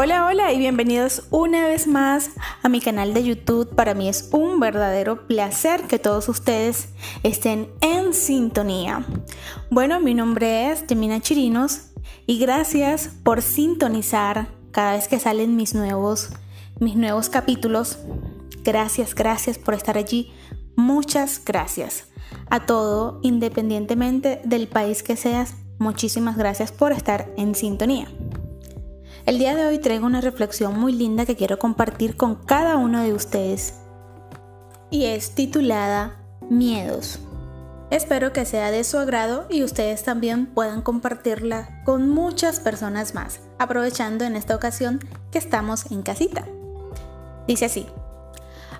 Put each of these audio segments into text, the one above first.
Hola, hola y bienvenidos una vez más a mi canal de YouTube. Para mí es un verdadero placer que todos ustedes estén en sintonía. Bueno, mi nombre es Gemina Chirinos y gracias por sintonizar cada vez que salen mis nuevos, mis nuevos capítulos. Gracias, gracias por estar allí. Muchas gracias a todo, independientemente del país que seas. Muchísimas gracias por estar en sintonía. El día de hoy traigo una reflexión muy linda que quiero compartir con cada uno de ustedes y es titulada Miedos. Espero que sea de su agrado y ustedes también puedan compartirla con muchas personas más, aprovechando en esta ocasión que estamos en casita. Dice así,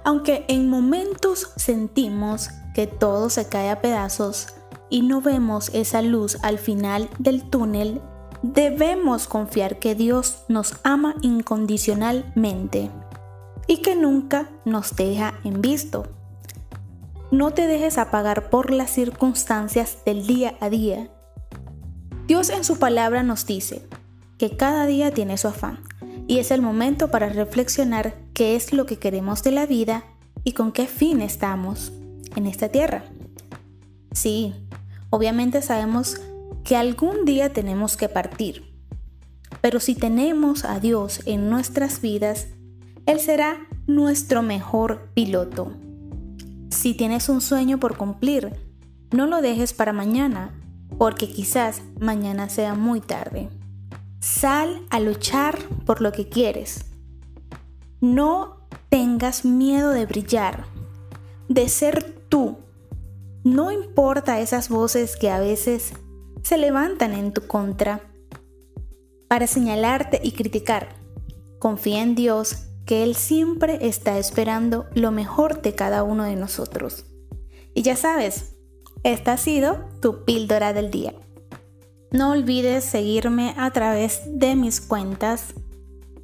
aunque en momentos sentimos que todo se cae a pedazos y no vemos esa luz al final del túnel debemos confiar que Dios nos ama incondicionalmente y que nunca nos deja en visto. No te dejes apagar por las circunstancias del día a día. Dios en su palabra nos dice que cada día tiene su afán y es el momento para reflexionar qué es lo que queremos de la vida y con qué fin estamos en esta tierra. Sí, obviamente sabemos que algún día tenemos que partir. Pero si tenemos a Dios en nuestras vidas, Él será nuestro mejor piloto. Si tienes un sueño por cumplir, no lo dejes para mañana, porque quizás mañana sea muy tarde. Sal a luchar por lo que quieres. No tengas miedo de brillar, de ser tú. No importa esas voces que a veces se levantan en tu contra para señalarte y criticar. Confía en Dios que Él siempre está esperando lo mejor de cada uno de nosotros. Y ya sabes, esta ha sido tu píldora del día. No olvides seguirme a través de mis cuentas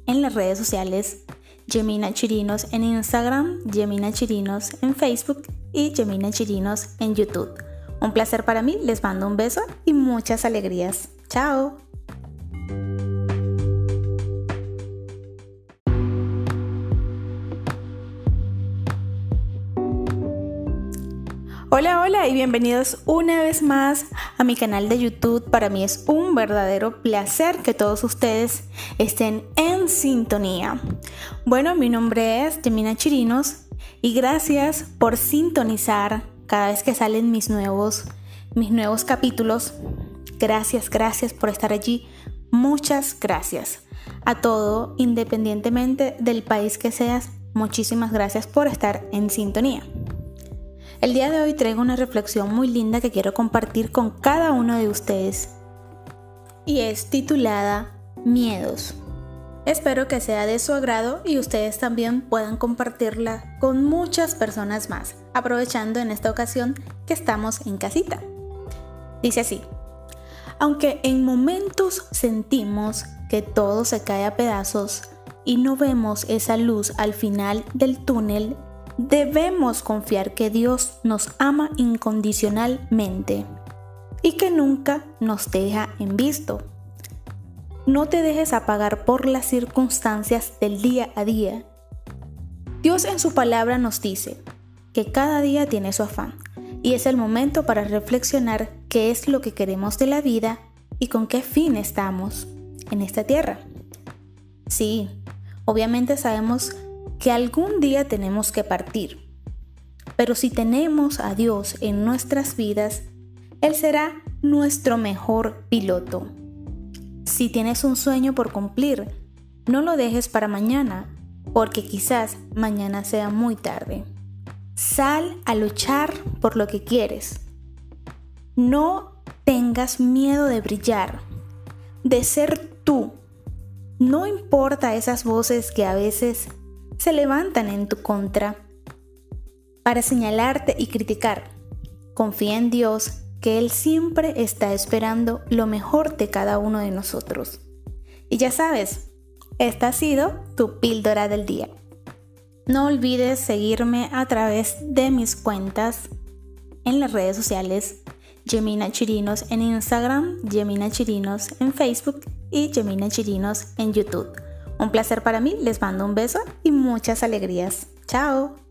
en las redes sociales Gemina Chirinos en Instagram, Gemina Chirinos en Facebook y Gemina Chirinos en YouTube. Un placer para mí, les mando un beso y muchas alegrías. Chao. Hola, hola y bienvenidos una vez más a mi canal de YouTube. Para mí es un verdadero placer que todos ustedes estén en sintonía. Bueno, mi nombre es Gemina Chirinos y gracias por sintonizar cada vez que salen mis nuevos, mis nuevos capítulos. Gracias, gracias por estar allí. Muchas gracias. A todo, independientemente del país que seas, muchísimas gracias por estar en sintonía. El día de hoy traigo una reflexión muy linda que quiero compartir con cada uno de ustedes y es titulada Miedos. Espero que sea de su agrado y ustedes también puedan compartirla con muchas personas más, aprovechando en esta ocasión que estamos en casita. Dice así, aunque en momentos sentimos que todo se cae a pedazos y no vemos esa luz al final del túnel, debemos confiar que Dios nos ama incondicionalmente y que nunca nos deja en visto. No te dejes apagar por las circunstancias del día a día. Dios en su palabra nos dice que cada día tiene su afán y es el momento para reflexionar qué es lo que queremos de la vida y con qué fin estamos en esta tierra. Sí, obviamente sabemos que algún día tenemos que partir, pero si tenemos a Dios en nuestras vidas, Él será nuestro mejor piloto. Si tienes un sueño por cumplir, no lo dejes para mañana, porque quizás mañana sea muy tarde. Sal a luchar por lo que quieres. No tengas miedo de brillar, de ser tú. No importa esas voces que a veces se levantan en tu contra para señalarte y criticar. Confía en Dios que Él siempre está esperando lo mejor de cada uno de nosotros. Y ya sabes, esta ha sido tu píldora del día. No olvides seguirme a través de mis cuentas en las redes sociales Gemina Chirinos en Instagram, Gemina Chirinos en Facebook y Gemina Chirinos en YouTube. Un placer para mí, les mando un beso y muchas alegrías. Chao.